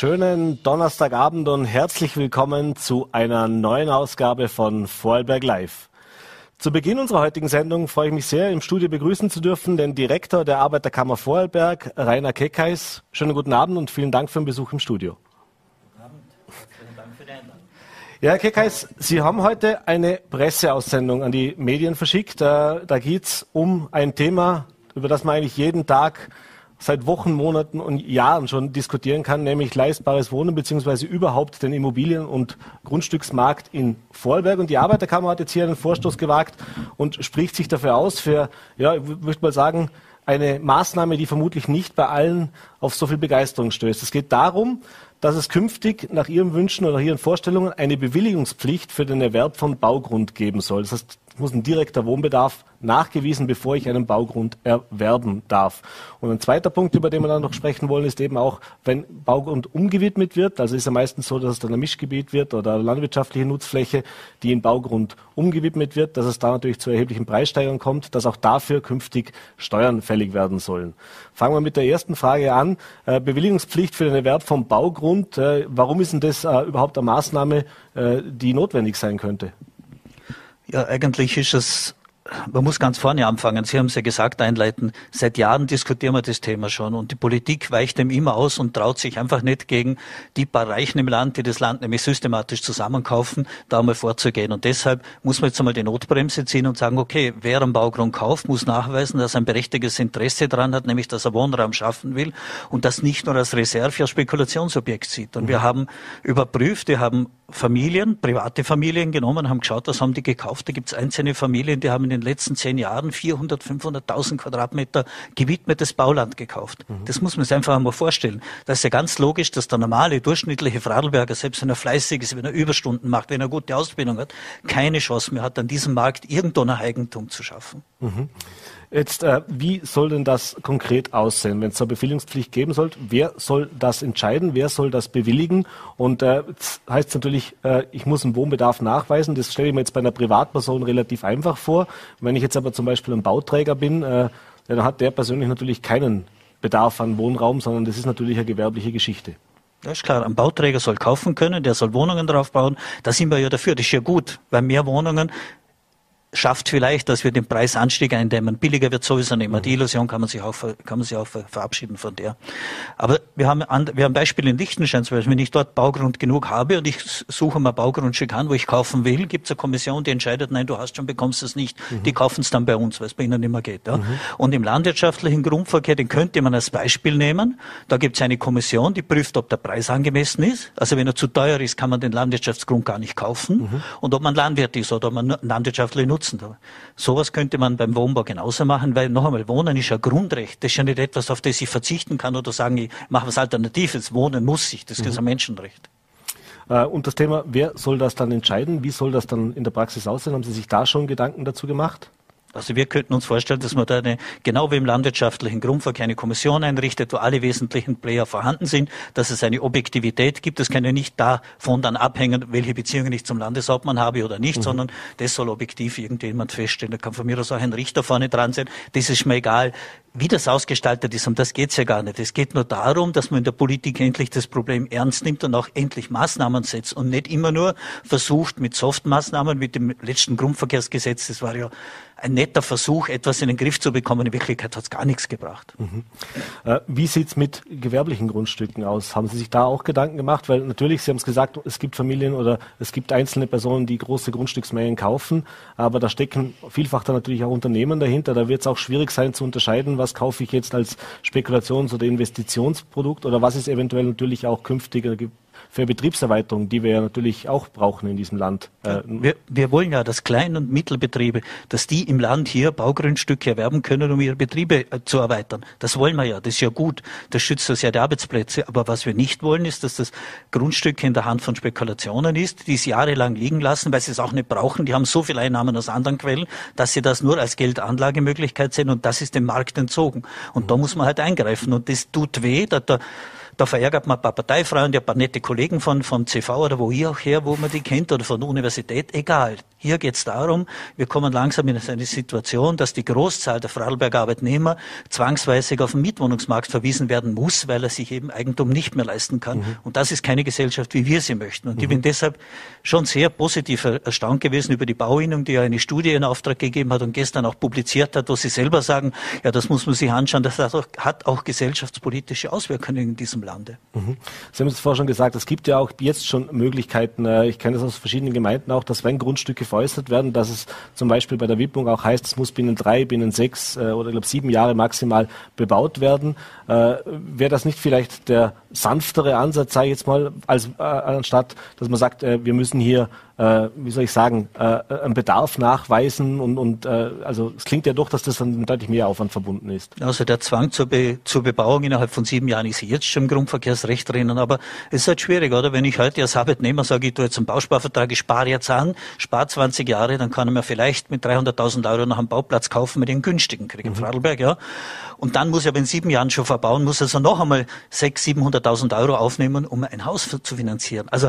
Schönen Donnerstagabend und herzlich willkommen zu einer neuen Ausgabe von Vorarlberg Live. Zu Beginn unserer heutigen Sendung freue ich mich sehr, im Studio begrüßen zu dürfen den Direktor der Arbeiterkammer Vorarlberg, Rainer Keckheis. Schönen guten Abend und vielen Dank für den Besuch im Studio. Guten Abend. Vielen Dank für die Einladung. Ja, Herr Keckheis, Sie haben heute eine Presseaussendung an die Medien verschickt. Da, da geht es um ein Thema, über das man eigentlich jeden Tag seit Wochen, Monaten und Jahren schon diskutieren kann, nämlich leistbares Wohnen beziehungsweise überhaupt den Immobilien- und Grundstücksmarkt in Vorarlberg. Und die Arbeiterkammer hat jetzt hier einen Vorstoß gewagt und spricht sich dafür aus für, ja, ich möchte mal sagen, eine Maßnahme, die vermutlich nicht bei allen auf so viel Begeisterung stößt. Es geht darum, dass es künftig nach Ihren Wünschen oder Ihren Vorstellungen eine Bewilligungspflicht für den Erwerb von Baugrund geben soll. Das heißt, muss ein direkter Wohnbedarf nachgewiesen, bevor ich einen Baugrund erwerben darf. Und ein zweiter Punkt, über den wir dann noch sprechen wollen, ist eben auch, wenn Baugrund umgewidmet wird, also ist ja meistens so, dass es dann ein Mischgebiet wird oder landwirtschaftliche Nutzfläche, die in Baugrund umgewidmet wird, dass es da natürlich zu erheblichen Preissteigerungen kommt, dass auch dafür künftig Steuern fällig werden sollen. Fangen wir mit der ersten Frage an. Äh, Bewilligungspflicht für den Erwerb vom Baugrund. Äh, warum ist denn das äh, überhaupt eine Maßnahme, die notwendig sein könnte? Ja, eigentlich ist es man muss ganz vorne anfangen. Sie haben es ja gesagt, einleiten. Seit Jahren diskutieren wir das Thema schon und die Politik weicht dem immer aus und traut sich einfach nicht gegen die paar Reichen im Land, die das Land nämlich systematisch zusammenkaufen, da mal vorzugehen. Und deshalb muss man jetzt einmal die Notbremse ziehen und sagen, okay, wer einen Baugrund kauft, muss nachweisen, dass er ein berechtigtes Interesse daran hat, nämlich dass er Wohnraum schaffen will und das nicht nur als Reserve, als Spekulationsobjekt sieht. Und wir mhm. haben überprüft, wir haben Familien, private Familien genommen, haben geschaut, was haben die gekauft. Da gibt es einzelne Familien, die haben in den letzten zehn Jahren 400, 500.000 Quadratmeter gewidmetes Bauland gekauft. Mhm. Das muss man sich einfach einmal vorstellen. Das ist ja ganz logisch, dass der normale, durchschnittliche Fradelberger, selbst wenn er fleißig ist, wenn er Überstunden macht, wenn er gute Ausbildung hat, keine Chance mehr hat, an diesem Markt irgendein Eigentum zu schaffen. Mhm. Jetzt, äh, wie soll denn das konkret aussehen, wenn es eine Bewilligungspflicht geben soll? Wer soll das entscheiden? Wer soll das bewilligen? Und äh, heißt natürlich, äh, ich muss einen Wohnbedarf nachweisen. Das stelle ich mir jetzt bei einer Privatperson relativ einfach vor. Wenn ich jetzt aber zum Beispiel ein Bauträger bin, äh, dann hat der persönlich natürlich keinen Bedarf an Wohnraum, sondern das ist natürlich eine gewerbliche Geschichte. Das ist klar. Ein Bauträger soll kaufen können, der soll Wohnungen drauf bauen. Da sind wir ja dafür. Das ist ja gut, weil mehr Wohnungen schafft vielleicht, dass wir den Preisanstieg eindämmen. Billiger wird sowieso nicht mehr. Die Illusion kann man sich auch, kann man sich auch verabschieden von der. Aber wir haben, wir haben Beispiele in Liechtenstein zum Beispiel. Wenn ich dort Baugrund genug habe und ich suche mal Baugrundstück an, wo ich kaufen will, gibt es eine Kommission, die entscheidet, nein, du hast schon, bekommst es nicht. Mhm. Die kaufen es dann bei uns, weil es bei ihnen nicht mehr geht. Ja? Mhm. Und im landwirtschaftlichen Grundverkehr, den könnte man als Beispiel nehmen. Da gibt es eine Kommission, die prüft, ob der Preis angemessen ist. Also wenn er zu teuer ist, kann man den Landwirtschaftsgrund gar nicht kaufen. Mhm. Und ob man Landwirt ist oder ob man landwirtschaftlich nutzt nutzen. Sowas könnte man beim Wohnbau genauso machen, weil noch einmal, Wohnen ist ja Grundrecht. Das ist ja nicht etwas, auf das ich verzichten kann oder sagen, ich mache was Alternatives. Wohnen muss ich. Das ist mhm. ein Menschenrecht. Äh, und das Thema, wer soll das dann entscheiden? Wie soll das dann in der Praxis aussehen? Haben Sie sich da schon Gedanken dazu gemacht? Also wir könnten uns vorstellen, dass man da eine, genau wie im landwirtschaftlichen Grundverkehr eine Kommission einrichtet, wo alle wesentlichen Player vorhanden sind, dass es eine Objektivität gibt. Das kann ja nicht davon dann abhängen, welche Beziehungen ich zum Landeshauptmann habe oder nicht, mhm. sondern das soll objektiv irgendjemand feststellen. Da kann von mir aus auch ein Richter vorne dran sein. Das ist mir egal, wie das ausgestaltet ist. Um das geht's ja gar nicht. Es geht nur darum, dass man in der Politik endlich das Problem ernst nimmt und auch endlich Maßnahmen setzt und nicht immer nur versucht mit Softmaßnahmen, mit dem letzten Grundverkehrsgesetz, das war ja ein netter Versuch, etwas in den Griff zu bekommen. In Wirklichkeit hat es gar nichts gebracht. Mhm. Äh, wie sieht's mit gewerblichen Grundstücken aus? Haben Sie sich da auch Gedanken gemacht? Weil natürlich, Sie haben es gesagt, es gibt Familien oder es gibt einzelne Personen, die große Grundstücksmengen kaufen, aber da stecken vielfach dann natürlich auch Unternehmen dahinter. Da wird es auch schwierig sein zu unterscheiden, was kaufe ich jetzt als Spekulations- oder Investitionsprodukt oder was ist eventuell natürlich auch künftiger für Betriebserweiterung, die wir ja natürlich auch brauchen in diesem Land. Äh, wir, wir wollen ja, dass Klein- und Mittelbetriebe, dass die im Land hier Baugrundstücke erwerben können, um ihre Betriebe äh, zu erweitern. Das wollen wir ja, das ist ja gut. Das schützt uns ja die Arbeitsplätze. Aber was wir nicht wollen, ist, dass das Grundstück in der Hand von Spekulationen ist, die es jahrelang liegen lassen, weil sie es auch nicht brauchen. Die haben so viele Einnahmen aus anderen Quellen, dass sie das nur als Geldanlagemöglichkeit sehen und das ist dem Markt entzogen. Und mhm. da muss man halt eingreifen. Und das tut weh, da, da Da verärgert man ein paar Parteifreunde, ein paar nette Kollegen von, von CV oder wo ich auch her, wo man die kennt oder von der Universität. Egal. Hier geht es darum, wir kommen langsam in eine Situation, dass die Großzahl der Vorarlberger Arbeitnehmer zwangsweise auf den Mietwohnungsmarkt verwiesen werden muss, weil er sich eben Eigentum nicht mehr leisten kann. Mhm. Und das ist keine Gesellschaft, wie wir sie möchten. Und mhm. ich bin deshalb schon sehr positiv erstaunt gewesen über die Bauinnung, die ja eine Studie in Auftrag gegeben hat und gestern auch publiziert hat, wo sie selber sagen, ja, das muss man sich anschauen, das hat auch, hat auch gesellschaftspolitische Auswirkungen in diesem Lande. Mhm. Sie haben es vorher schon gesagt, es gibt ja auch jetzt schon Möglichkeiten, äh, ich kenne das aus verschiedenen Gemeinden auch, dass wenn Grundstücke veräußert werden, dass es zum Beispiel bei der Widmung auch heißt, es muss binnen drei, binnen sechs äh, oder ich glaube sieben Jahre maximal bebaut werden. Äh, Wäre das nicht vielleicht der sanftere Ansatz, sage ich jetzt mal, als äh, anstatt, dass man sagt, äh, wir müssen hier äh, wie soll ich sagen, äh, einen Bedarf nachweisen und, und äh, also es klingt ja doch, dass das dann deutlich mehr Aufwand verbunden ist. Also der Zwang zur, Be zur Bebauung innerhalb von sieben Jahren ist jetzt schon im Grundverkehrsrecht drinnen, aber es ist halt schwierig, oder? Wenn ich heute als Arbeitnehmer sage, ich tue jetzt einen Bausparvertrag, ich spare jetzt an, spare 20 Jahre, dann kann ich mir vielleicht mit 300.000 Euro noch einen Bauplatz kaufen mit den günstigen, kriege mhm. Vorarlberg, ja. Und dann muss aber in sieben Jahren schon verbauen, muss also noch einmal 600.000, 700.000 Euro aufnehmen, um ein Haus zu finanzieren. Also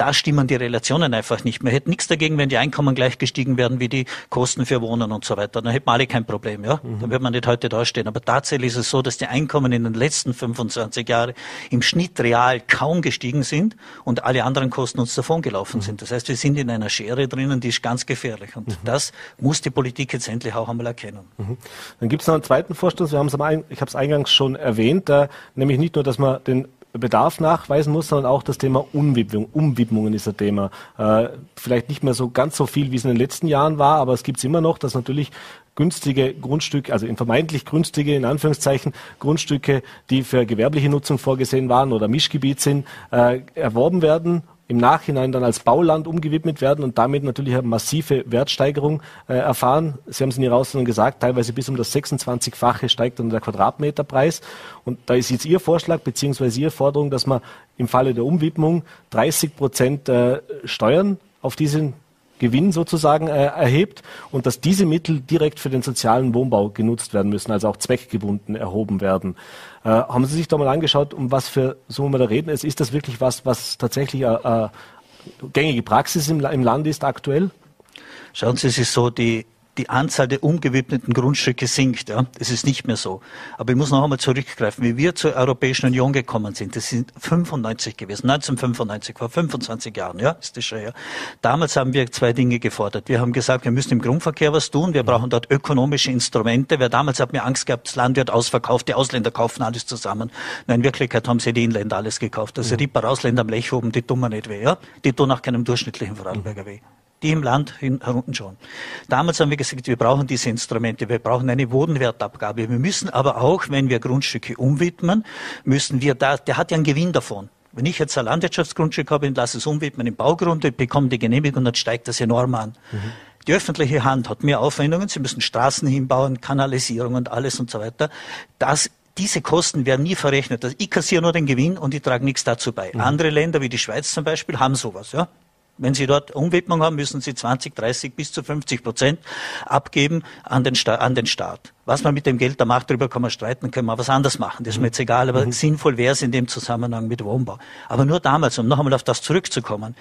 da stimmen die Relationen einfach nicht mehr. Hätte nichts dagegen, wenn die Einkommen gleich gestiegen werden wie die Kosten für Wohnen und so weiter. Dann hätten wir alle kein Problem, ja. Mhm. Dann würde man nicht heute dastehen. Aber tatsächlich ist es so, dass die Einkommen in den letzten 25 Jahren im Schnitt real kaum gestiegen sind und alle anderen Kosten uns davongelaufen mhm. sind. Das heißt, wir sind in einer Schere drinnen, die ist ganz gefährlich. Und mhm. das muss die Politik jetzt endlich auch einmal erkennen. Mhm. Dann gibt es noch einen zweiten Vorstoß. Wir haben es ich habe es eingangs schon erwähnt, äh, nämlich nicht nur, dass man den Bedarf nachweisen muss, sondern auch das Thema Umwidmung, Umwidmungen ist ein Thema. Äh, vielleicht nicht mehr so ganz so viel, wie es in den letzten Jahren war, aber es gibt es immer noch, dass natürlich günstige Grundstücke, also in vermeintlich günstige, in Anführungszeichen, Grundstücke, die für gewerbliche Nutzung vorgesehen waren oder Mischgebiet sind, äh, erworben werden im Nachhinein dann als Bauland umgewidmet werden und damit natürlich eine massive Wertsteigerung äh, erfahren. Sie haben es in Ihrer Ausstellung gesagt, teilweise bis um das 26-fache steigt dann der Quadratmeterpreis. Und da ist jetzt Ihr Vorschlag beziehungsweise Ihre Forderung, dass man im Falle der Umwidmung 30 Prozent äh, Steuern auf diesen Gewinn sozusagen äh, erhebt und dass diese Mittel direkt für den sozialen Wohnbau genutzt werden müssen, also auch zweckgebunden erhoben werden. Äh, haben Sie sich da mal angeschaut, um was für Summen wir da reden? Ist, ist das wirklich was, was tatsächlich äh, äh gängige Praxis im, im Land ist aktuell? Schauen Sie, es ist so, die die Anzahl der umgewidmeten Grundstücke sinkt. Ja. Das ist nicht mehr so. Aber ich muss noch einmal zurückgreifen. Wie wir zur Europäischen Union gekommen sind, das sind 95 gewesen, 1995, vor 25 Jahren, ja, ist das schon her. Damals haben wir zwei Dinge gefordert. Wir haben gesagt, wir müssen im Grundverkehr was tun. Wir brauchen dort ökonomische Instrumente. Wer damals hat mir Angst gehabt, das Land wird ausverkauft, die Ausländer kaufen alles zusammen. Nein, in Wirklichkeit haben sie die Inländer alles gekauft. Also die paar Ausländer am Lech oben, die tun mir nicht weh, ja. Die tun auch keinem durchschnittlichen Vorarlberger weh die im Land unten schon. Damals haben wir gesagt, wir brauchen diese Instrumente, wir brauchen eine Bodenwertabgabe. Wir müssen aber auch, wenn wir Grundstücke umwidmen, müssen wir da, der hat ja einen Gewinn davon. Wenn ich jetzt ein Landwirtschaftsgrundstück habe und lasse es umwidmen im Baugrund, ich bekomme die Genehmigung, dann steigt das enorm an. Mhm. Die öffentliche Hand hat mehr Aufwendungen, sie müssen Straßen hinbauen, Kanalisierung und alles und so weiter. Das diese Kosten werden nie verrechnet. Also ich kassiere nur den Gewinn und ich trage nichts dazu bei. Mhm. Andere Länder wie die Schweiz zum Beispiel haben sowas. Ja? Wenn Sie dort Umwidmung haben, müssen Sie 20, 30 bis zu 50 Prozent abgeben an den, Sta an den Staat. Was man mit dem Geld da macht, darüber kann man streiten, können wir was anderes machen. Das ist mir jetzt egal, aber mhm. sinnvoll wäre es in dem Zusammenhang mit Wohnbau. Aber nur damals, um noch einmal auf das zurückzukommen,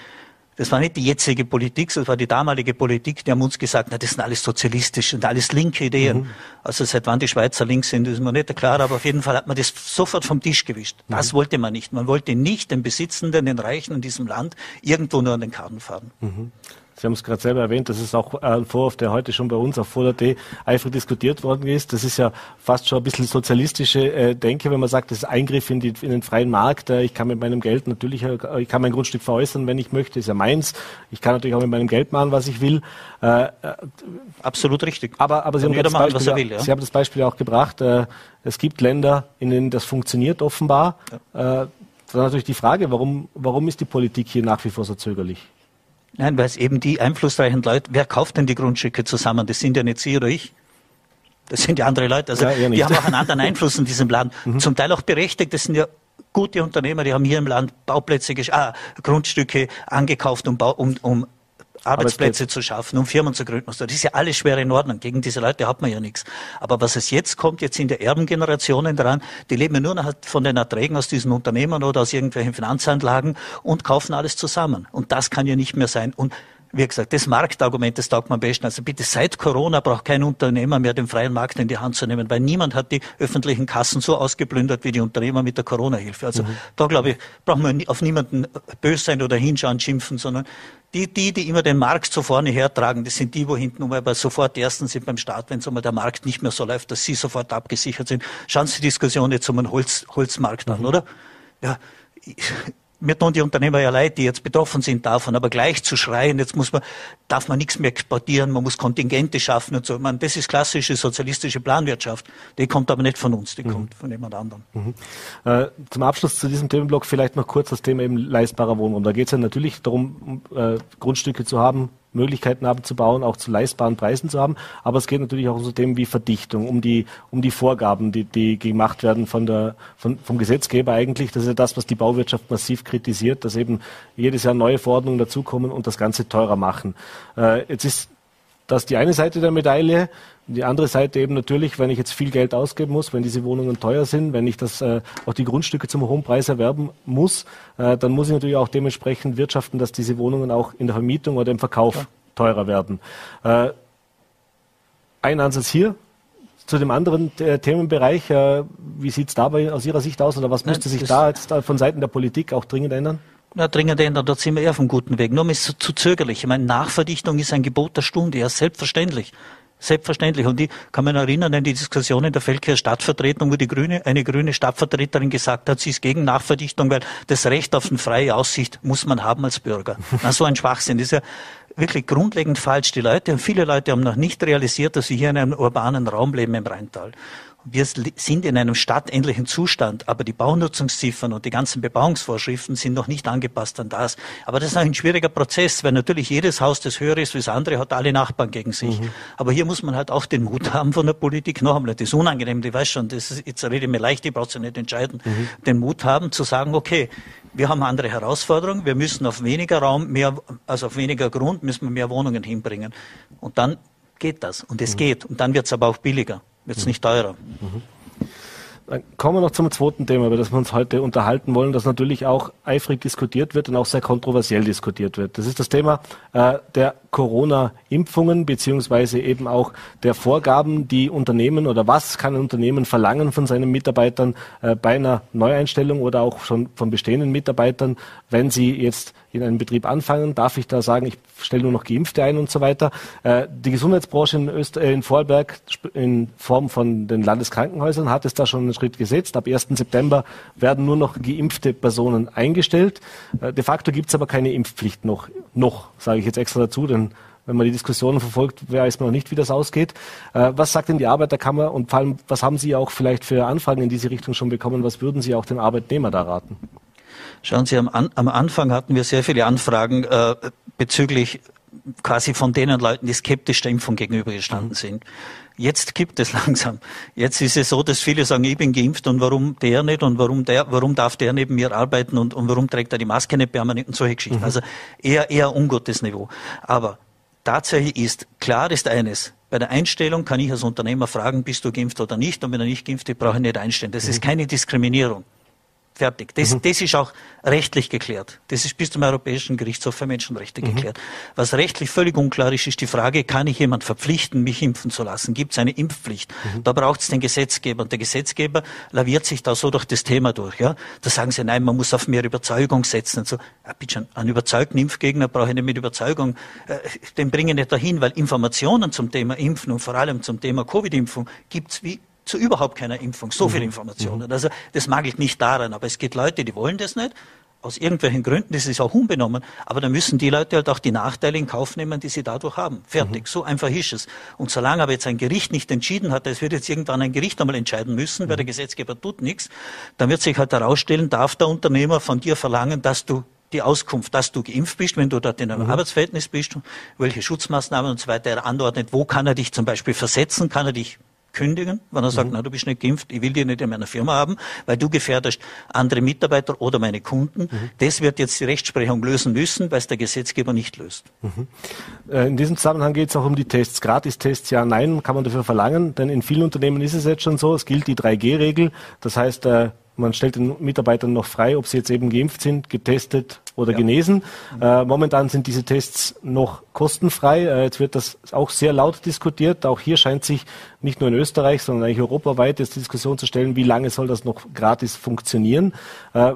das war nicht die jetzige Politik, das war die damalige Politik, die haben uns gesagt, na, das sind alles sozialistische und alles linke Ideen. Mhm. Also seit wann die Schweizer links sind, ist mir nicht klar, aber auf jeden Fall hat man das sofort vom Tisch gewischt. Mhm. Das wollte man nicht. Man wollte nicht den Besitzenden, den Reichen in diesem Land irgendwo nur an den Karten fahren. Mhm. Sie haben es gerade selber erwähnt, das ist auch ein Vorwurf, der heute schon bei uns auf Voller.de eifrig diskutiert worden ist. Das ist ja fast schon ein bisschen sozialistische äh, Denke, wenn man sagt, das ist Eingriff in, die, in den freien Markt. Äh, ich kann mit meinem Geld natürlich, äh, ich kann mein Grundstück veräußern, wenn ich möchte, ist ja meins. Ich kann natürlich auch mit meinem Geld machen, was ich will. Äh, äh Absolut richtig. Aber, aber Sie, haben das machen, Beispiel, will, ja. Sie haben das Beispiel auch gebracht. Äh, es gibt Länder, in denen das funktioniert offenbar. Ja. dann natürlich die Frage, warum, warum ist die Politik hier nach wie vor so zögerlich? Nein, weil es eben die einflussreichen Leute, wer kauft denn die Grundstücke zusammen? Das sind ja nicht Sie oder ich. Das sind ja andere Leute. Also ja, die haben auch einen anderen Einfluss in diesem Land. Mhm. Zum Teil auch berechtigt. Das sind ja gute Unternehmer, die haben hier im Land Bauplätze, ah, Grundstücke angekauft, um, um, um Arbeitsplätze zu schaffen, um Firmen zu gründen. Das ist ja alles schwer in Ordnung. Gegen diese Leute hat man ja nichts. Aber was es jetzt kommt, jetzt sind die Erbengenerationen dran, die leben ja nur noch von den Erträgen aus diesen Unternehmen oder aus irgendwelchen Finanzanlagen und kaufen alles zusammen. Und das kann ja nicht mehr sein. Und wie gesagt, das Marktargument, das taugt man am besten. Also bitte seit Corona braucht kein Unternehmer mehr den freien Markt in die Hand zu nehmen, weil niemand hat die öffentlichen Kassen so ausgeplündert wie die Unternehmer mit der Corona-Hilfe. Also mhm. da glaube ich, braucht man auf niemanden böse sein oder hinschauen, schimpfen, sondern die, die, die immer den Markt so vorne hertragen, das sind die, wo hinten um aber sofort die ersten sind beim Start, wenn so mal der Markt nicht mehr so läuft, dass sie sofort abgesichert sind. Schauen Sie die Diskussion jetzt um den Holz, Holzmarkt mhm. an, oder? Ja, mir tun die Unternehmer ja leid, die jetzt betroffen sind davon, aber gleich zu schreien, jetzt muss man, darf man nichts mehr exportieren, man muss Kontingente schaffen und so. Man, das ist klassische sozialistische Planwirtschaft. Die kommt aber nicht von uns, die mhm. kommt von jemand anderem. Mhm. Äh, zum Abschluss zu diesem Themenblock vielleicht noch kurz das Thema eben leistbarer Wohnraum. Da geht es ja natürlich darum, äh, Grundstücke zu haben, Möglichkeiten haben zu bauen, auch zu leistbaren Preisen zu haben. Aber es geht natürlich auch um so Themen wie Verdichtung, um die, um die Vorgaben, die, die gemacht werden von der, von, vom Gesetzgeber eigentlich. Das ist ja das, was die Bauwirtschaft massiv kritisiert, dass eben jedes Jahr neue Verordnungen dazukommen und das Ganze teurer machen. Äh, jetzt ist das die eine Seite der Medaille. Die andere Seite eben natürlich, wenn ich jetzt viel Geld ausgeben muss, wenn diese Wohnungen teuer sind, wenn ich das äh, auch die Grundstücke zum hohen Preis erwerben muss, äh, dann muss ich natürlich auch dementsprechend wirtschaften, dass diese Wohnungen auch in der Vermietung oder im Verkauf ja. teurer werden. Äh, ein Ansatz hier. Zu dem anderen äh, Themenbereich, äh, wie sieht es dabei aus Ihrer Sicht aus oder was müsste sich da jetzt äh, von Seiten der Politik auch dringend ändern? Ja, dringend ändern, dort sind wir eher auf einem guten Weg. Nur ist zu zögerlich. Ich meine, Nachverdichtung ist ein Gebot der Stunde, ja, selbstverständlich. Selbstverständlich. Und ich kann mich erinnern an die Diskussion in der Feldkircher Stadtvertretung, wo die Grüne, eine grüne Stadtvertreterin gesagt hat, sie ist gegen Nachverdichtung, weil das Recht auf eine freie Aussicht muss man haben als Bürger. Na, so ein Schwachsinn. Das ist ja wirklich grundlegend falsch. Die Leute, viele Leute haben noch nicht realisiert, dass sie hier in einem urbanen Raum leben im Rheintal. Wir sind in einem stadtähnlichen Zustand, aber die Baunutzungsziffern und die ganzen Bebauungsvorschriften sind noch nicht angepasst an das. Aber das ist ein schwieriger Prozess, weil natürlich jedes Haus, das höher ist wie das andere, hat alle Nachbarn gegen sich. Mhm. Aber hier muss man halt auch den Mut haben von der Politik, noch einmal, das ist unangenehm, ich weiß schon, das ist, jetzt rede ich mir leicht, ich brauche ja nicht entscheiden, mhm. den Mut haben zu sagen, okay, wir haben andere Herausforderungen, wir müssen auf weniger Raum, mehr, also auf weniger Grund müssen wir mehr Wohnungen hinbringen. Und dann geht das. Und es mhm. geht. Und dann wird es aber auch billiger es nicht teurer. Dann kommen wir noch zum zweiten Thema, über das wir uns heute unterhalten wollen, das natürlich auch eifrig diskutiert wird und auch sehr kontroversiell diskutiert wird. Das ist das Thema äh, der Corona-Impfungen beziehungsweise eben auch der Vorgaben, die Unternehmen oder was kann ein Unternehmen verlangen von seinen Mitarbeitern äh, bei einer Neueinstellung oder auch schon von bestehenden Mitarbeitern, wenn sie jetzt in einem Betrieb anfangen, darf ich da sagen, ich stelle nur noch Geimpfte ein und so weiter. Äh, die Gesundheitsbranche in, Öster in Vorarlberg in Form von den Landeskrankenhäusern hat es da schon einen Schritt gesetzt. Ab 1. September werden nur noch geimpfte Personen eingestellt. Äh, de facto gibt es aber keine Impfpflicht noch, noch sage ich jetzt extra dazu, denn wenn man die Diskussionen verfolgt, weiß man noch nicht, wie das ausgeht. Äh, was sagt denn die Arbeiterkammer und vor allem, was haben Sie auch vielleicht für Anfragen in diese Richtung schon bekommen? Was würden Sie auch dem Arbeitnehmer da raten? Schauen Sie, am, am Anfang hatten wir sehr viele Anfragen äh, bezüglich quasi von denen Leuten, die skeptisch der Impfung gegenübergestanden mhm. sind. Jetzt gibt es langsam. Jetzt ist es so, dass viele sagen, ich bin geimpft und warum der nicht und warum der, warum darf der neben mir arbeiten und, und warum trägt er die Maske nicht permanent und solche Geschichten. Mhm. Also eher, eher ungutes Niveau. Aber Tatsache ist, klar ist eines, bei der Einstellung kann ich als Unternehmer fragen, bist du geimpft oder nicht? Und wenn er nicht geimpft ist, brauche ich nicht einstellen. Das mhm. ist keine Diskriminierung. Fertig. Das, mhm. das ist auch rechtlich geklärt. Das ist bis zum Europäischen Gerichtshof für Menschenrechte mhm. geklärt. Was rechtlich völlig unklar ist, ist die Frage, kann ich jemand verpflichten, mich impfen zu lassen? Gibt es eine Impfpflicht? Mhm. Da braucht es den Gesetzgeber. Und der Gesetzgeber laviert sich da so durch das Thema durch. Ja? Da sagen sie, nein, man muss auf mehr Überzeugung setzen. Und so, ja, bitte schon, einen überzeugten Impfgegner brauche ich nicht mit Überzeugung. Äh, den bringe ich nicht dahin, weil Informationen zum Thema Impfen und vor allem zum Thema Covid-Impfung gibt's wie zu überhaupt keiner Impfung. So viel mhm. Informationen. Mhm. Also das ich nicht daran, aber es gibt Leute, die wollen das nicht. Aus irgendwelchen Gründen, das ist auch unbenommen, aber dann müssen die Leute halt auch die Nachteile in Kauf nehmen, die sie dadurch haben. Fertig. Mhm. So einfach ist es. Und solange aber jetzt ein Gericht nicht entschieden hat, es wird jetzt irgendwann ein Gericht einmal entscheiden müssen, mhm. weil der Gesetzgeber tut nichts, dann wird sich halt herausstellen, darf der Unternehmer von dir verlangen, dass du die Auskunft, dass du geimpft bist, wenn du dort in einem mhm. Arbeitsverhältnis bist, welche Schutzmaßnahmen und so weiter er anordnet, wo kann er dich zum Beispiel versetzen, kann er dich kündigen, wenn er sagt, mhm. na, du bist nicht geimpft, ich will dich nicht in meiner Firma haben, weil du gefährdest andere Mitarbeiter oder meine Kunden. Mhm. Das wird jetzt die Rechtsprechung lösen müssen, weil es der Gesetzgeber nicht löst. Mhm. Äh, in diesem Zusammenhang geht es auch um die Tests. Gratistests, ja, nein, kann man dafür verlangen, denn in vielen Unternehmen ist es jetzt schon so, es gilt die 3G-Regel. Das heißt, äh, man stellt den Mitarbeitern noch frei, ob sie jetzt eben geimpft sind, getestet oder ja. genesen. Äh, momentan sind diese Tests noch kostenfrei. Äh, jetzt wird das auch sehr laut diskutiert. Auch hier scheint sich nicht nur in Österreich, sondern eigentlich europaweit jetzt die Diskussion zu stellen, wie lange soll das noch gratis funktionieren. Äh,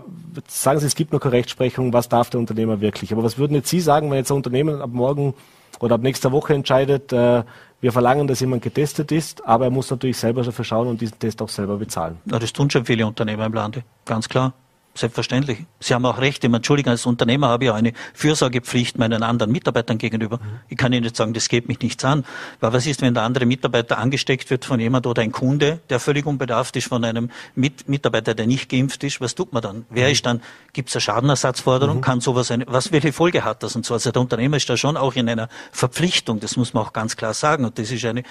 sagen Sie, es gibt noch keine Rechtsprechung, was darf der Unternehmer wirklich? Aber was würden jetzt Sie sagen, wenn jetzt ein Unternehmen ab morgen oder ab nächster Woche entscheidet, äh, wir verlangen, dass jemand getestet ist, aber er muss natürlich selber dafür schauen und diesen Test auch selber bezahlen. Ja, das tun schon viele Unternehmer im Lande, ganz klar. Selbstverständlich. Sie haben auch recht. Ich Entschuldigung, als Unternehmer habe ich auch eine Fürsorgepflicht meinen anderen Mitarbeitern gegenüber. Mhm. Ich kann Ihnen nicht sagen, das geht mich nichts an. Weil was ist, wenn der andere Mitarbeiter angesteckt wird von jemand oder ein Kunde, der völlig unbedarft ist von einem Mit Mitarbeiter, der nicht geimpft ist? Was tut man dann? Wer mhm. ist dann, gibt es eine Schadenersatzforderung? Mhm. Kann sowas eine, was, welche Folge hat das und so? Also der Unternehmer ist da schon auch in einer Verpflichtung. Das muss man auch ganz klar sagen. Und das ist eine,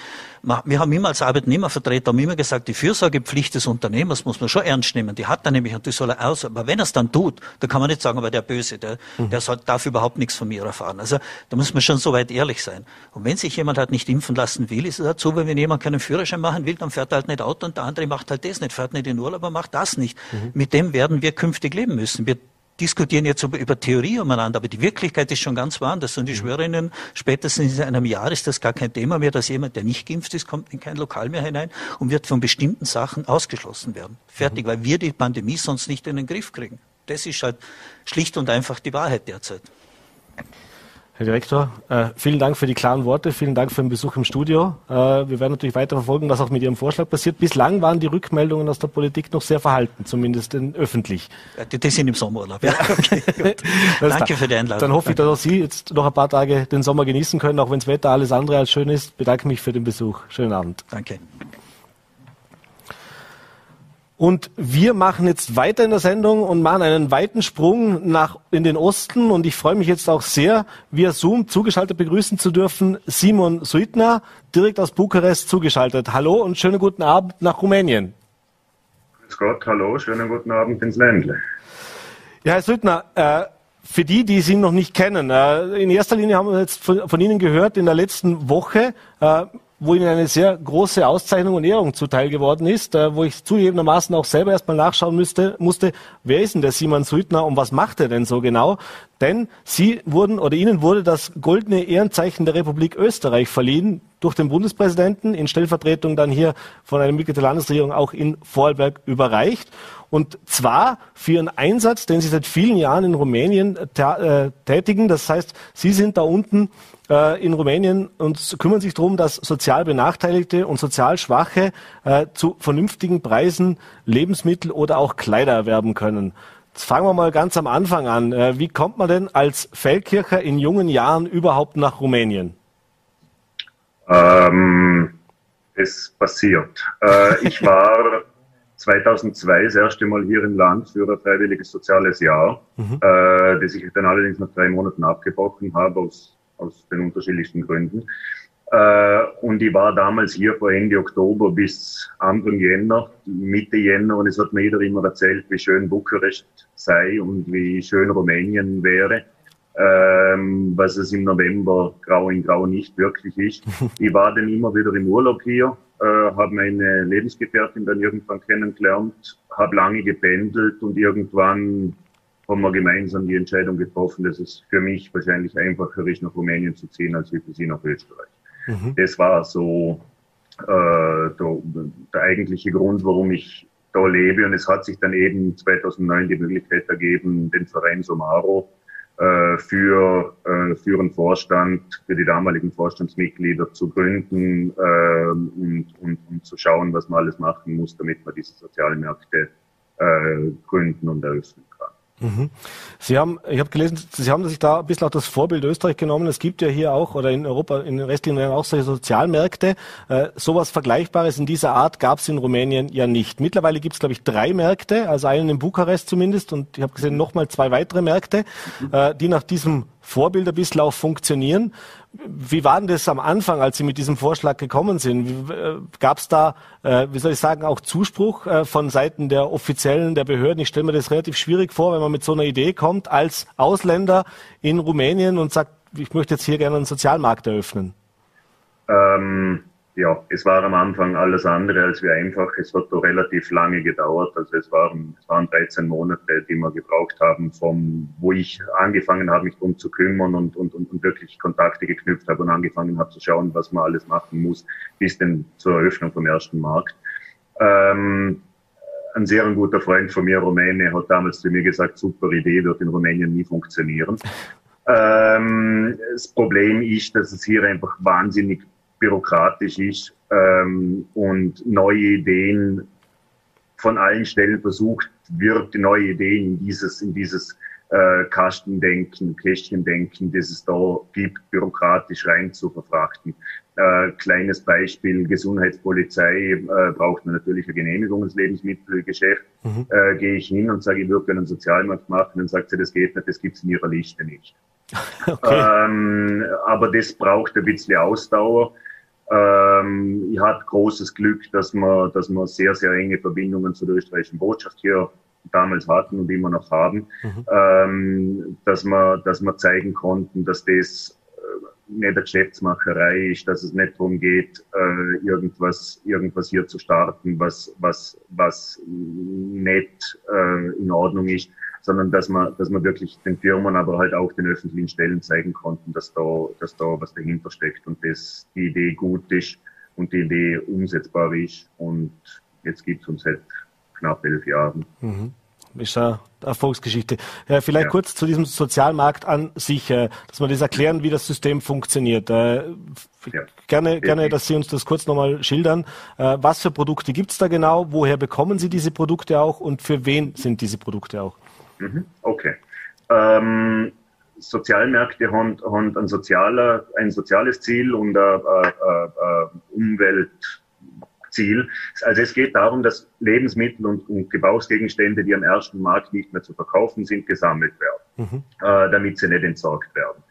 wir haben immer als Arbeitnehmervertreter haben immer gesagt, die Fürsorgepflicht des Unternehmers muss man schon ernst nehmen. Die hat er nämlich und die soll er aus, aber wenn er es dann tut, da kann man nicht sagen, aber der Böse, der, mhm. der soll, darf überhaupt nichts von mir erfahren. Also da muss man schon so weit ehrlich sein. Und wenn sich jemand halt nicht impfen lassen will, ist es halt so, wenn jemand keinen Führerschein machen will, dann fährt er halt nicht Auto und der andere macht halt das nicht, fährt nicht in Urlaub, aber macht das nicht. Mhm. Mit dem werden wir künftig leben müssen. Wir diskutieren jetzt über Theorie umeinander, aber die Wirklichkeit ist schon ganz woanders. Und ich mhm. schwöre Ihnen, spätestens in einem Jahr ist das gar kein Thema mehr, dass jemand, der nicht geimpft ist, kommt in kein Lokal mehr hinein und wird von bestimmten Sachen ausgeschlossen werden. Fertig, mhm. weil wir die Pandemie sonst nicht in den Griff kriegen. Das ist halt schlicht und einfach die Wahrheit derzeit. Herr Direktor, äh, vielen Dank für die klaren Worte, vielen Dank für den Besuch im Studio. Äh, wir werden natürlich weiter verfolgen, was auch mit Ihrem Vorschlag passiert. Bislang waren die Rückmeldungen aus der Politik noch sehr verhalten, zumindest öffentlich. Ja, die, die, sind im Sommerurlaub. Ja, okay, Danke für die Einladung. Dann hoffe ich, dass auch Sie jetzt noch ein paar Tage den Sommer genießen können, auch wenn das Wetter alles andere als schön ist. Bedanke mich für den Besuch. Schönen Abend. Danke. Und wir machen jetzt weiter in der Sendung und machen einen weiten Sprung nach in den Osten. Und ich freue mich jetzt auch sehr, via Zoom zugeschaltet begrüßen zu dürfen Simon Suitner, direkt aus Bukarest zugeschaltet. Hallo und schönen guten Abend nach Rumänien. Grüß Gott, hallo, schönen guten Abend ins Ländle. Ja, Herr Suitner, äh, für die, die Sie noch nicht kennen, äh, in erster Linie haben wir jetzt von, von Ihnen gehört in der letzten Woche, wo Ihnen eine sehr große Auszeichnung und Ehrung zuteil geworden ist, äh, wo ich zugegebenermaßen auch selber erstmal nachschauen müsste, musste, wer ist denn der Simon Suitner und was macht er denn so genau? Denn Sie wurden oder Ihnen wurde das goldene Ehrenzeichen der Republik Österreich verliehen durch den Bundespräsidenten in Stellvertretung dann hier von einem Mitglied der Landesregierung auch in Vorarlberg überreicht. Und zwar für Ihren Einsatz, den Sie seit vielen Jahren in Rumänien äh, tätigen. Das heißt, Sie sind da unten äh, in Rumänien und kümmern sich darum, dass sozial Benachteiligte und sozial Schwache äh, zu vernünftigen Preisen Lebensmittel oder auch Kleider erwerben können. Jetzt fangen wir mal ganz am Anfang an. Äh, wie kommt man denn als Feldkircher in jungen Jahren überhaupt nach Rumänien? Ähm, es passiert. Äh, ich war 2002 das erste Mal hier im Land für ein freiwilliges soziales Jahr, mhm. äh, das ich dann allerdings nach drei Monaten abgebrochen habe aus aus den unterschiedlichsten Gründen. Äh, und ich war damals hier vor Ende Oktober bis Anfang Jänner, Mitte Jänner, und es hat mir jeder immer erzählt, wie schön Bukarest sei und wie schön Rumänien wäre. Ähm, was es im November grau in grau nicht wirklich ist. Ich war dann immer wieder im Urlaub hier, äh, habe meine Lebensgefährtin dann irgendwann kennengelernt, habe lange gependelt und irgendwann haben wir gemeinsam die Entscheidung getroffen, dass es für mich wahrscheinlich einfacher ist, nach Rumänien zu ziehen, als für sie nach Österreich. Mhm. Das war so äh, der, der eigentliche Grund, warum ich da lebe. Und es hat sich dann eben 2009 die Möglichkeit ergeben, den Verein Somaro äh, für, äh, für einen Vorstand, für die damaligen Vorstandsmitglieder zu gründen äh, und, und, und zu schauen, was man alles machen muss, damit man diese Sozialmärkte äh, gründen und eröffnen kann. Mhm. Sie haben, ich habe gelesen, Sie haben sich da ein bisschen auch das Vorbild Österreich genommen. Es gibt ja hier auch oder in Europa, in den restlichen Ländern auch solche Sozialmärkte. Äh, sowas Vergleichbares in dieser Art gab es in Rumänien ja nicht. Mittlerweile gibt es, glaube ich, drei Märkte, also einen in Bukarest zumindest und ich habe gesehen nochmal zwei weitere Märkte, äh, die nach diesem Vorbild ein bisschen auch funktionieren. Wie war denn das am Anfang, als Sie mit diesem Vorschlag gekommen sind? Äh, Gab es da, äh, wie soll ich sagen, auch Zuspruch äh, von Seiten der Offiziellen, der Behörden? Ich stelle mir das relativ schwierig vor, wenn man mit so einer Idee kommt als Ausländer in Rumänien und sagt, ich möchte jetzt hier gerne einen Sozialmarkt eröffnen. Ähm, ja, es war am Anfang alles andere als wie einfach. Es hat doch relativ lange gedauert. Also es waren, es waren 13 Monate, die wir gebraucht haben, vom, wo ich angefangen habe, mich darum zu kümmern und, und, und, und wirklich Kontakte geknüpft habe und angefangen habe zu schauen, was man alles machen muss, bis denn zur Eröffnung vom ersten Markt. Ähm, ein sehr guter Freund von mir, Rumäne, hat damals zu mir gesagt, super Idee, wird in Rumänien nie funktionieren. Ähm, das Problem ist, dass es hier einfach wahnsinnig bürokratisch ist ähm, und neue Ideen von allen Stellen versucht wird, neue Ideen in dieses, in dieses äh, Kastendenken, Kästchendenken, das es da gibt, bürokratisch rein zu verfrachten. Äh, kleines Beispiel, Gesundheitspolizei äh, braucht man natürlich eine Genehmigung ins Lebensmittelgeschäft. Mhm. Äh, Gehe ich hin und sage, ich würde gerne einen Sozialmarkt machen, dann sagt sie, das geht nicht, das gibt es in ihrer Liste nicht. Okay. Ähm, aber das braucht ein bisschen Ausdauer. Ähm, ich hatte großes Glück, dass wir, dass wir sehr, sehr enge Verbindungen zu der österreichischen Botschaft hier damals hatten und immer noch haben, mhm. ähm, dass wir, dass wir zeigen konnten, dass das äh, nicht eine Geschäftsmacherei ist, dass es nicht darum geht, äh, irgendwas, irgendwas hier zu starten, was, was, was nicht äh, in Ordnung ist, sondern dass man, dass man wirklich den Firmen, aber halt auch den öffentlichen Stellen zeigen konnten, dass da, dass da was dahinter steckt und dass die Idee gut ist und die Idee umsetzbar ist. Und jetzt gibt es uns seit knapp elf Jahren. Mhm ist eine Erfolgsgeschichte. Ja, vielleicht ja. kurz zu diesem Sozialmarkt an sich, äh, dass wir das erklären, wie das System funktioniert. Äh, ja. Gerne, gerne, dass Sie uns das kurz nochmal schildern. Äh, was für Produkte gibt es da genau? Woher bekommen Sie diese Produkte auch und für wen sind diese Produkte auch? Mhm. Okay. Ähm, Sozialmärkte haben, haben ein, sozialer, ein soziales Ziel und ein, ein, ein Umweltziel. Also es geht darum, dass Lebensmittel und, und, Gebrauchsgegenstände, die am ersten Markt nicht mehr zu verkaufen sind, gesammelt werden, mhm. äh, damit sie nicht entsorgt werden.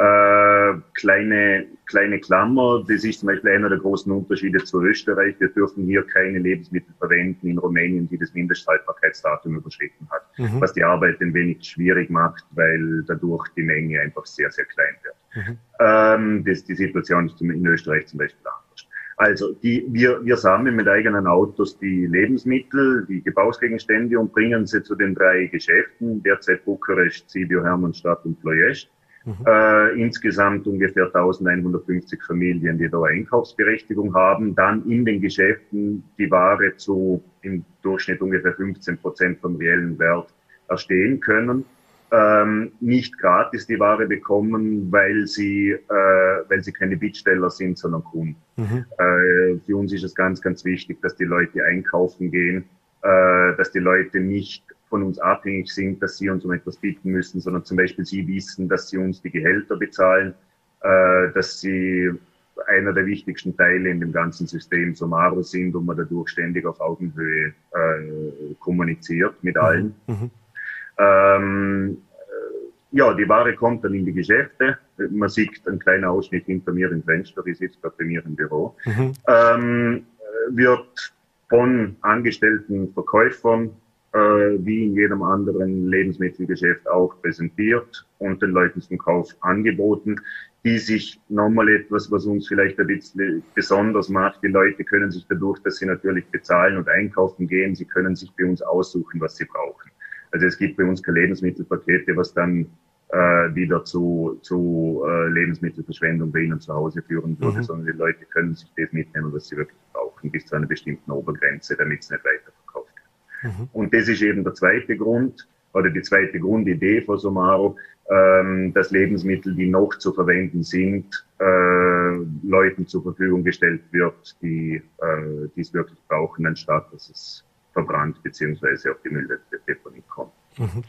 Äh, kleine, kleine Klammer, das ist zum Beispiel einer der großen Unterschiede zu Österreich. Wir dürfen hier keine Lebensmittel verwenden in Rumänien, die das Mindesthaltbarkeitsdatum überschritten hat, mhm. was die Arbeit ein wenig schwierig macht, weil dadurch die Menge einfach sehr, sehr klein wird. Mhm. Ähm, das, die Situation ist in Österreich zum Beispiel anders. Also die, wir, wir sammeln mit eigenen Autos die Lebensmittel, die Gebrauchsgegenstände und bringen sie zu den drei Geschäften, derzeit Bukarest, Sibiu, Hermannstadt und Ploiești Mhm. Äh, insgesamt ungefähr 1150 Familien, die da Einkaufsberechtigung haben. Dann in den Geschäften die Ware zu im Durchschnitt ungefähr 15 Prozent vom reellen Wert erstehen können. Ähm, nicht gratis die Ware bekommen, weil sie, äh, weil sie keine Bittsteller sind, sondern Kunden. Mhm. Äh, für uns ist es ganz, ganz wichtig, dass die Leute einkaufen gehen, äh, dass die Leute nicht von uns abhängig sind, dass sie uns um etwas bitten müssen, sondern zum Beispiel sie wissen, dass sie uns die Gehälter bezahlen, äh, dass sie einer der wichtigsten Teile in dem ganzen System Somaro sind und man dadurch ständig auf Augenhöhe äh, kommuniziert mit mhm. allen. Mhm. Ähm, äh, ja, die Ware kommt dann in die Geschäfte. Man sieht einen kleinen Ausschnitt hinter mir im Fenster, ich sitze bei mir im Büro. Mhm. Ähm, wird von angestellten Verkäufern wie in jedem anderen Lebensmittelgeschäft auch präsentiert und den Leuten zum Kauf angeboten, die sich nochmal etwas, was uns vielleicht ein bisschen besonders macht. Die Leute können sich dadurch, dass sie natürlich bezahlen und einkaufen gehen, sie können sich bei uns aussuchen, was sie brauchen. Also es gibt bei uns keine Lebensmittelpakete, was dann äh, wieder zu, zu äh, Lebensmittelverschwendung bei ihnen zu Hause führen würde, mhm. sondern die Leute können sich das mitnehmen, was sie wirklich brauchen, bis zu einer bestimmten Obergrenze, damit es nicht weiterverkauft Mhm. Und das ist eben der zweite Grund oder die zweite Grundidee von Somaro, ähm, dass Lebensmittel, die noch zu verwenden sind, äh, Leuten zur Verfügung gestellt wird, die äh, dies wirklich brauchen, anstatt dass es verbrannt beziehungsweise auf die Mülldeponie kommt. Mhm.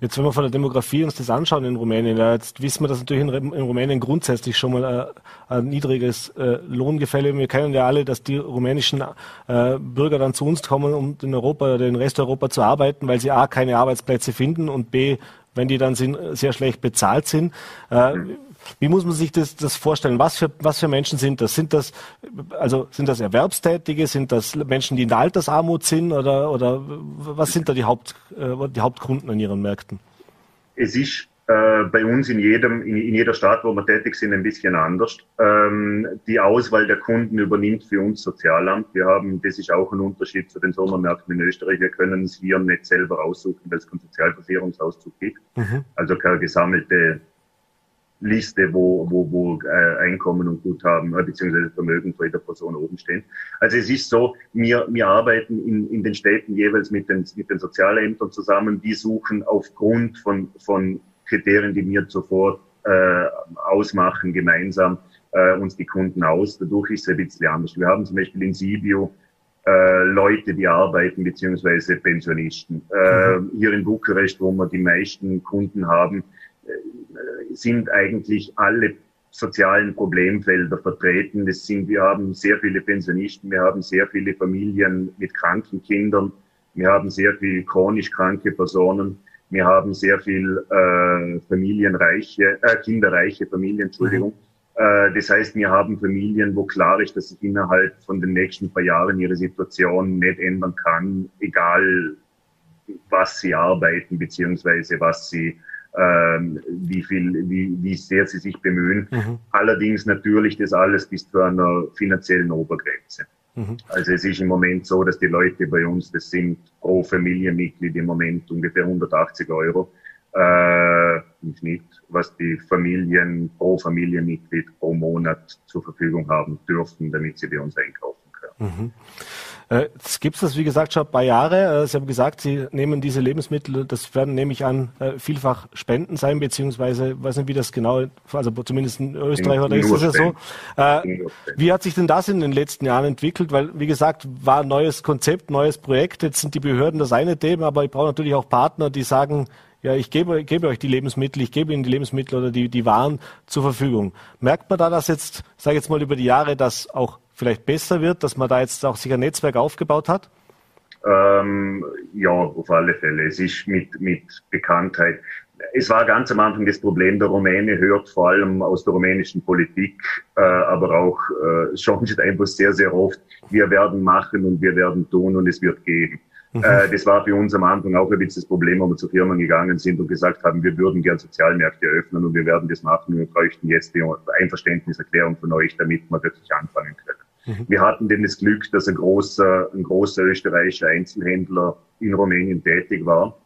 Jetzt, wenn wir von der Demografie uns das anschauen in Rumänien, ja, jetzt wissen wir, dass natürlich in, in Rumänien grundsätzlich schon mal äh, ein niedriges äh, Lohngefälle. Wir kennen ja alle, dass die rumänischen äh, Bürger dann zu uns kommen, um in Europa oder in Rest Europa zu arbeiten, weil sie a keine Arbeitsplätze finden und b wenn die dann sehr schlecht bezahlt sind. Äh, wie muss man sich das, das vorstellen? Was für, was für Menschen sind das? Sind das, also sind das Erwerbstätige? Sind das Menschen, die in der Altersarmut sind? Oder, oder was sind da die, Haupt, äh, die Hauptkunden an ihren Märkten? Es ist äh, bei uns in jedem, in, in, jeder Stadt, wo wir tätig sind, ein bisschen anders. Ähm, die Auswahl der Kunden übernimmt für uns Sozialamt. Wir haben, das ist auch ein Unterschied zu den Sommermärkten in Österreich. Wir können es hier nicht selber aussuchen, weil es keinen Sozialversicherungsauszug gibt. Mhm. Also keine gesammelte Liste, wo, wo, wo äh, Einkommen und Guthaben äh, beziehungsweise Vermögen für jeder Person oben stehen. Also es ist so, wir, wir arbeiten in, in den Städten jeweils mit den, mit den Sozialämtern zusammen. Die suchen aufgrund von, von Kriterien, die wir zuvor äh, ausmachen, gemeinsam äh, uns die Kunden aus. Dadurch ist es ein bisschen anders. Wir haben zum Beispiel in Sibiu äh, Leute, die arbeiten, beziehungsweise Pensionisten. Äh, mhm. Hier in Bukarest, wo wir die meisten Kunden haben, sind eigentlich alle sozialen Problemfelder vertreten. Das sind, wir haben sehr viele Pensionisten, wir haben sehr viele Familien mit kranken Kindern, wir haben sehr viele chronisch kranke Personen. Wir haben sehr viel äh, familienreiche, äh, kinderreiche Familien, Entschuldigung. Mhm. Äh, das heißt, wir haben Familien, wo klar ist, dass sich innerhalb von den nächsten paar Jahren ihre Situation nicht ändern kann, egal was sie arbeiten, beziehungsweise was sie, ähm, wie viel, wie, wie sehr sie sich bemühen. Mhm. Allerdings natürlich das alles bis zu einer finanziellen Obergrenze. Mhm. Also es ist im Moment so, dass die Leute bei uns, das sind pro Familienmitglied im Moment ungefähr 180 Euro äh, im Schnitt, was die Familien pro Familienmitglied pro Monat zur Verfügung haben dürfen, damit sie bei uns einkaufen. Mhm. Äh, es gibt es, wie gesagt, schon ein paar Jahre. Äh, Sie haben gesagt, Sie nehmen diese Lebensmittel, das werden, nehme ich an, äh, vielfach Spenden sein, beziehungsweise, weiß nicht, wie das genau, also zumindest in Österreich oder ist das ja so. Wie hat sich denn das in den letzten Jahren entwickelt? Weil, wie gesagt, war ein neues Konzept, neues Projekt. Jetzt sind die Behörden das eine Thema, aber ich brauche natürlich auch Partner, die sagen, ja, ich gebe, gebe euch die Lebensmittel, ich gebe Ihnen die Lebensmittel oder die, die Waren zur Verfügung. Merkt man da, dass jetzt, sage ich jetzt mal über die Jahre, dass auch vielleicht besser wird, dass man da jetzt auch sich ein Netzwerk aufgebaut hat? Ähm, ja, auf alle Fälle. Es ist mit, mit Bekanntheit. Es war ganz am Anfang das Problem, der Rumäne hört vor allem aus der rumänischen Politik, äh, aber auch äh, schon einfach sehr, sehr oft, wir werden machen und wir werden tun und es wird gehen. Mhm. Äh, das war für uns am Anfang auch ein bisschen das Problem, wo wir zu Firmen gegangen sind und gesagt haben, wir würden gern Sozialmärkte eröffnen und wir werden das machen und wir bräuchten jetzt die Einverständniserklärung von euch, damit wir wirklich anfangen können. Mhm. Wir hatten denn das Glück, dass ein großer, ein großer österreichischer Einzelhändler in Rumänien tätig war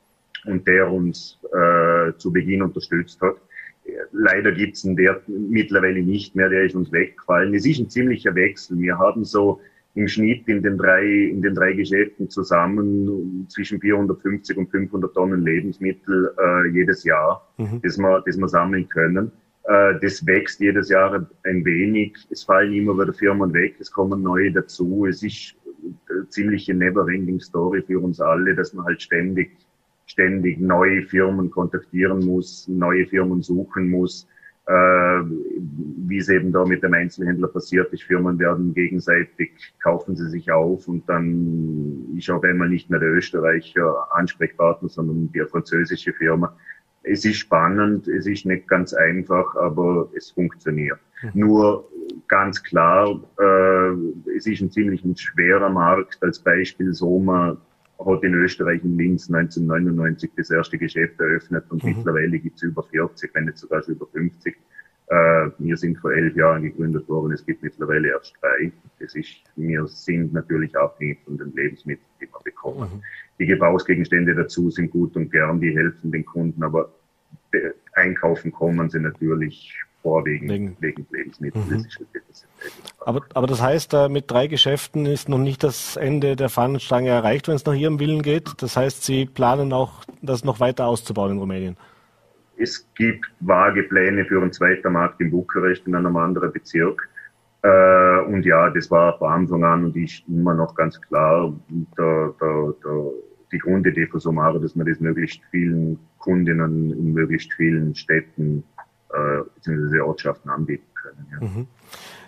und der uns äh, zu Beginn unterstützt hat. Leider gibt's einen der mittlerweile nicht mehr, der ist uns weggefallen. Es ist ein ziemlicher Wechsel. Wir haben so im Schnitt in den drei, in den drei Geschäften zusammen zwischen 450 und 500 Tonnen Lebensmittel äh, jedes Jahr, mhm. das, wir, das wir sammeln können. Äh, das wächst jedes Jahr ein wenig. Es fallen immer wieder Firmen weg, es kommen neue dazu. Es ist eine ziemliche never-ending Story für uns alle, dass man halt ständig, ständig neue Firmen kontaktieren muss, neue Firmen suchen muss. Äh, wie es eben da mit dem Einzelhändler passiert ist, Firmen werden gegenseitig, kaufen sie sich auf und dann ist auf einmal nicht mehr der Österreicher Ansprechpartner, sondern die französische Firma es ist spannend, es ist nicht ganz einfach, aber es funktioniert. Mhm. Nur ganz klar, äh, es ist ein ziemlich ein schwerer Markt. Als Beispiel Soma hat in Österreich in Linz 1999 das erste Geschäft eröffnet und mhm. mittlerweile gibt es über 40, wenn nicht sogar schon über 50. Äh, wir sind vor elf Jahren gegründet worden, es gibt mittlerweile erst drei. Das ist, wir sind natürlich abhängig von den Lebensmitteln, die wir bekommen. Mhm. Die Gebrauchsgegenstände dazu sind gut und gern, die helfen den Kunden, aber einkaufen kommen sie natürlich vorwiegend wegen, wegen Lebensmitteln. Mhm. aber, aber das heißt, äh, mit drei Geschäften ist noch nicht das Ende der Fahnenstange erreicht, wenn es nach Ihrem Willen geht. Das heißt, Sie planen auch, das noch weiter auszubauen in Rumänien. Es gibt vage Pläne für einen zweiten Markt in Bukarest in einem anderen Bezirk. Äh, und ja, das war von Anfang an und ist immer noch ganz klar der, der, der, die Grundidee von Somaro, dass man das möglichst vielen Kundinnen in möglichst vielen Städten äh, bzw. Ortschaften anbieten können. Ja. Mhm.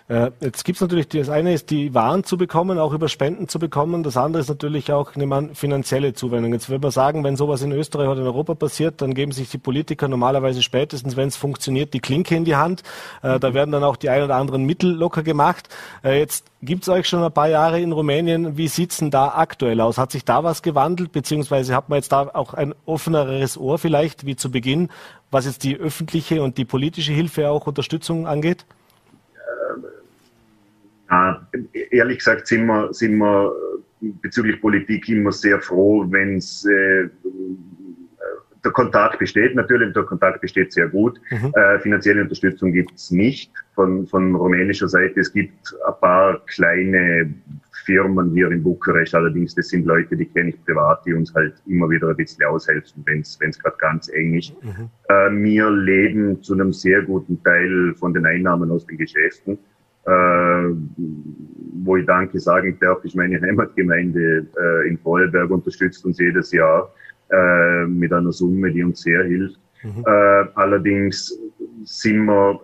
Äh, jetzt gibt es natürlich, das eine ist die Waren zu bekommen, auch über Spenden zu bekommen. Das andere ist natürlich auch eine finanzielle Zuwendung. Jetzt würde man sagen, wenn sowas in Österreich oder in Europa passiert, dann geben sich die Politiker normalerweise spätestens, wenn es funktioniert, die Klinke in die Hand. Äh, da werden dann auch die ein oder anderen Mittel locker gemacht. Äh, jetzt gibt es euch schon ein paar Jahre in Rumänien. Wie sieht's denn da aktuell aus? Hat sich da was gewandelt, beziehungsweise hat man jetzt da auch ein offeneres Ohr vielleicht wie zu Beginn, was jetzt die öffentliche und die politische Hilfe auch Unterstützung angeht? Ehrlich gesagt sind wir, sind wir bezüglich Politik immer sehr froh, wenn es äh, der Kontakt besteht. Natürlich, der Kontakt besteht sehr gut. Mhm. Äh, finanzielle Unterstützung gibt es nicht von, von rumänischer Seite. Es gibt ein paar kleine Firmen hier in Bukarest. Allerdings, das sind Leute, die kenne ich privat, die uns halt immer wieder ein bisschen aushelfen, wenn es gerade ganz eng ist. Mhm. Äh, wir leben zu einem sehr guten Teil von den Einnahmen aus den Geschäften äh, wo ich Danke sagen darf, ist meine Heimatgemeinde äh, in Vorarlberg unterstützt uns jedes Jahr äh, mit einer Summe, die uns sehr hilft. Mhm. Äh, allerdings sind wir,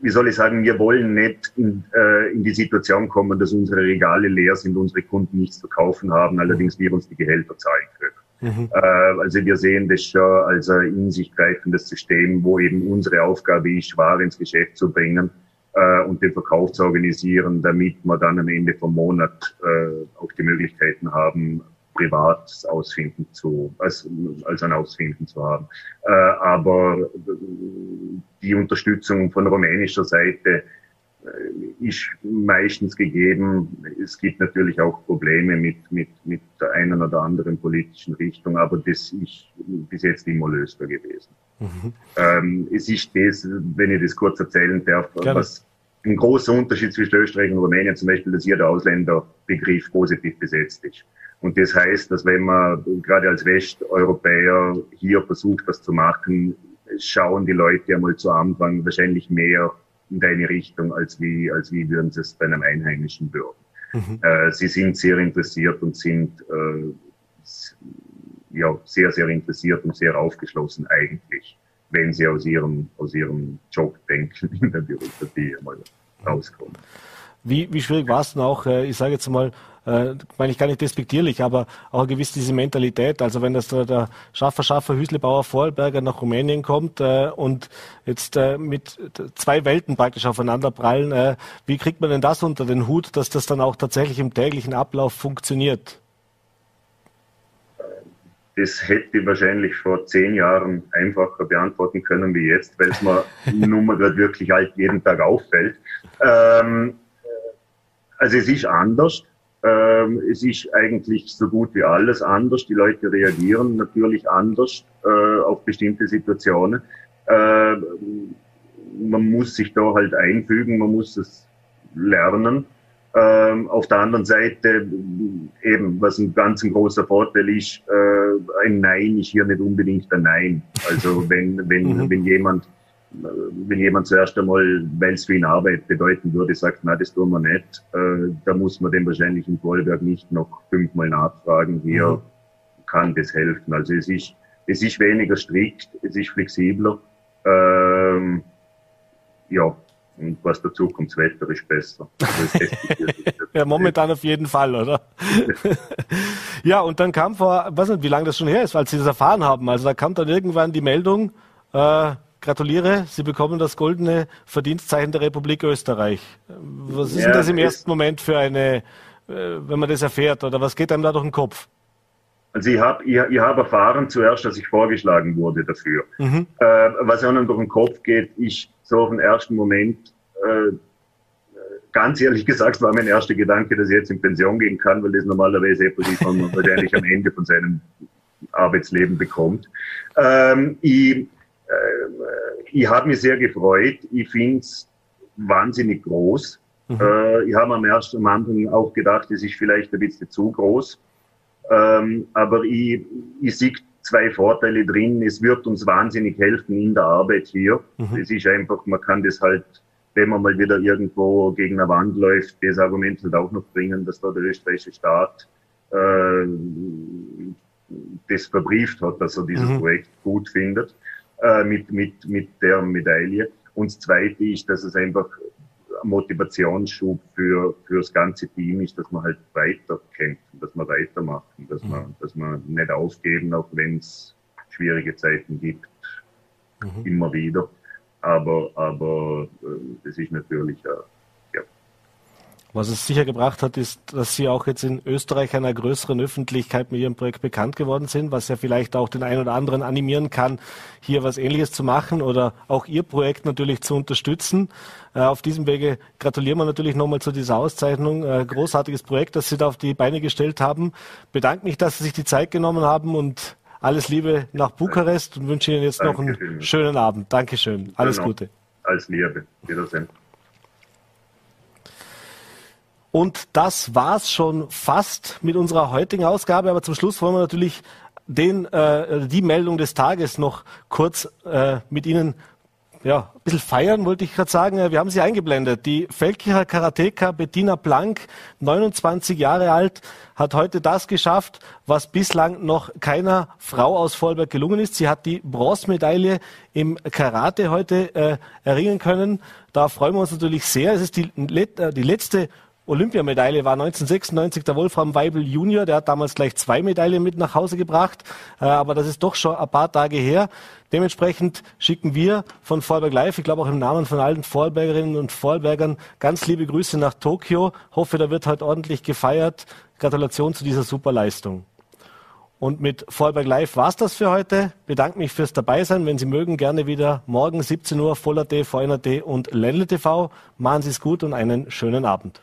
wie soll ich sagen, wir wollen nicht in, äh, in die Situation kommen, dass unsere Regale leer sind, unsere Kunden nichts zu kaufen haben, allerdings wir uns die Gehälter zahlen können. Mhm. Äh, also wir sehen das schon als ein in sich greifendes System, wo eben unsere Aufgabe ist, Ware ins Geschäft zu bringen äh, und den Verkauf zu organisieren, damit wir dann am Ende vom Monat äh, auch die Möglichkeiten haben, privat Ausfinden zu, als, als ein Ausfinden zu haben. Äh, aber die Unterstützung von rumänischer Seite äh, ist meistens gegeben. Es gibt natürlich auch Probleme mit, mit, mit der einen oder anderen politischen Richtung, aber das ist bis jetzt immer lösbar gewesen. Mhm. Ähm, es ist das, wenn ich das kurz erzählen darf, Gerne. was ein großer Unterschied zwischen Österreich und Rumänien zum Beispiel, dass hier der Ausländerbegriff positiv besetzt ist. Und das heißt, dass wenn man gerade als Westeuropäer hier versucht, das zu machen, schauen die Leute einmal zu Anfang wahrscheinlich mehr in deine Richtung, als wie, als wie würden sie es bei einem Einheimischen würden. Mhm. Äh, sie sind sehr interessiert und sind äh, ja, sehr, sehr interessiert und sehr aufgeschlossen eigentlich, wenn sie aus ihrem, aus ihrem Job denken in der Bürokratie einmal rauskommen. Wie, wie schwierig war es denn auch, äh, ich sage jetzt mal, äh, meine ich gar nicht despektierlich, aber auch eine gewisse diese Mentalität. Also wenn das der, der Schaffer, Schaffer, Hüslebauer, Vorarlberger nach Rumänien kommt äh, und jetzt äh, mit zwei Welten praktisch aufeinander prallen, äh, wie kriegt man denn das unter den Hut, dass das dann auch tatsächlich im täglichen Ablauf funktioniert? Das hätte ich wahrscheinlich vor zehn Jahren einfacher beantworten können wie jetzt, weil es mir nun mal gerade wirklich halt jeden Tag auffällt. Ähm, also es ist anders. Ähm, es ist eigentlich so gut wie alles anders. Die Leute reagieren natürlich anders äh, auf bestimmte Situationen. Äh, man muss sich da halt einfügen, man muss es lernen. Ähm, auf der anderen Seite eben, was ein ganz ein großer Vorteil ist, äh, ein Nein ist hier nicht unbedingt ein Nein. Also wenn, wenn, mhm. wenn jemand wenn jemand zuerst einmal, weil es für ihn Arbeit bedeuten würde, sagt, na, das tun wir nicht, äh, da muss man dem wahrscheinlich in Vorarlberg nicht noch fünfmal nachfragen, hier mhm. kann das helfen. Also es ist, es ist weniger strikt, es ist flexibler. Ähm, ja, und was dazu kommt, das Wetter ist besser. Also ja, momentan auf jeden Fall, oder? ja, und dann kam vor, weiß nicht, wie lange das schon her ist, als Sie das erfahren haben. Also da kam dann irgendwann die Meldung, äh, gratuliere, Sie bekommen das goldene Verdienstzeichen der Republik Österreich. Was ist ja, denn das im ersten Moment für eine, äh, wenn man das erfährt, oder was geht einem da durch den Kopf? Also ich habe ich, ich hab erfahren zuerst, dass ich vorgeschlagen wurde dafür. Mhm. Äh, was einem durch den Kopf geht, ist so auf den ersten Moment, äh, ganz ehrlich gesagt, war mein erster Gedanke, dass ich jetzt in Pension gehen kann, weil das normalerweise etwas ist, was man wahrscheinlich am Ende von seinem Arbeitsleben bekommt. Ähm, ich äh, ich habe mich sehr gefreut. Ich finde es wahnsinnig groß. Mhm. Äh, ich habe am ersten am Anfang auch gedacht, es ist vielleicht ein bisschen zu groß. Ähm, aber ich, ich sehe zwei Vorteile drin. Es wird uns wahnsinnig helfen in der Arbeit hier. Mhm. Es ist einfach, man kann das halt, wenn man mal wieder irgendwo gegen eine Wand läuft, das Argument halt auch noch bringen, dass da der österreichische Staat äh, das verbrieft hat, dass er dieses mhm. Projekt gut findet äh, mit, mit, mit der Medaille. Und das Zweite ist, dass es einfach Motivationsschub für, für das ganze Team ist, dass man halt weiterkämpfen, dass man weitermachen, dass mhm. man, dass man nicht aufgeben, auch wenn es schwierige Zeiten gibt, mhm. immer wieder. Aber, aber äh, das ist natürlich äh, was es sicher gebracht hat, ist, dass Sie auch jetzt in Österreich einer größeren Öffentlichkeit mit Ihrem Projekt bekannt geworden sind, was ja vielleicht auch den einen oder anderen animieren kann, hier was Ähnliches zu machen oder auch Ihr Projekt natürlich zu unterstützen. Äh, auf diesem Wege gratulieren wir natürlich nochmal zu dieser Auszeichnung. Äh, großartiges Projekt, das Sie da auf die Beine gestellt haben. Bedanke mich, dass Sie sich die Zeit genommen haben und alles Liebe nach Bukarest und wünsche Ihnen jetzt Danke noch einen schönen Abend. Dankeschön. Alles genau. Gute. Alles Liebe. Wiedersehen. Und das war's schon fast mit unserer heutigen Ausgabe. Aber zum Schluss wollen wir natürlich den, äh, die Meldung des Tages noch kurz äh, mit Ihnen ja, ein bisschen feiern, wollte ich gerade sagen. Wir haben sie eingeblendet. Die Feldkircher Karateka Bettina Plank, 29 Jahre alt, hat heute das geschafft, was bislang noch keiner Frau aus Vorarlberg gelungen ist. Sie hat die Bronzemedaille im Karate heute äh, erringen können. Da freuen wir uns natürlich sehr. Es ist die, äh, die letzte Olympiamedaille war 1996 der Wolfram Weibel Junior. Der hat damals gleich zwei Medaillen mit nach Hause gebracht. Äh, aber das ist doch schon ein paar Tage her. Dementsprechend schicken wir von Vorarlberg Live, ich glaube auch im Namen von allen Vorarlbergerinnen und Vorarlbergern, ganz liebe Grüße nach Tokio. Hoffe, da wird heute ordentlich gefeiert. Gratulation zu dieser super Leistung. Und mit Vorarlberg Live war's das für heute. Bedanke mich fürs Dabeisein. Wenn Sie mögen, gerne wieder morgen 17 Uhr Voller.t, VNRT und Ländle TV. Machen Sie es gut und einen schönen Abend.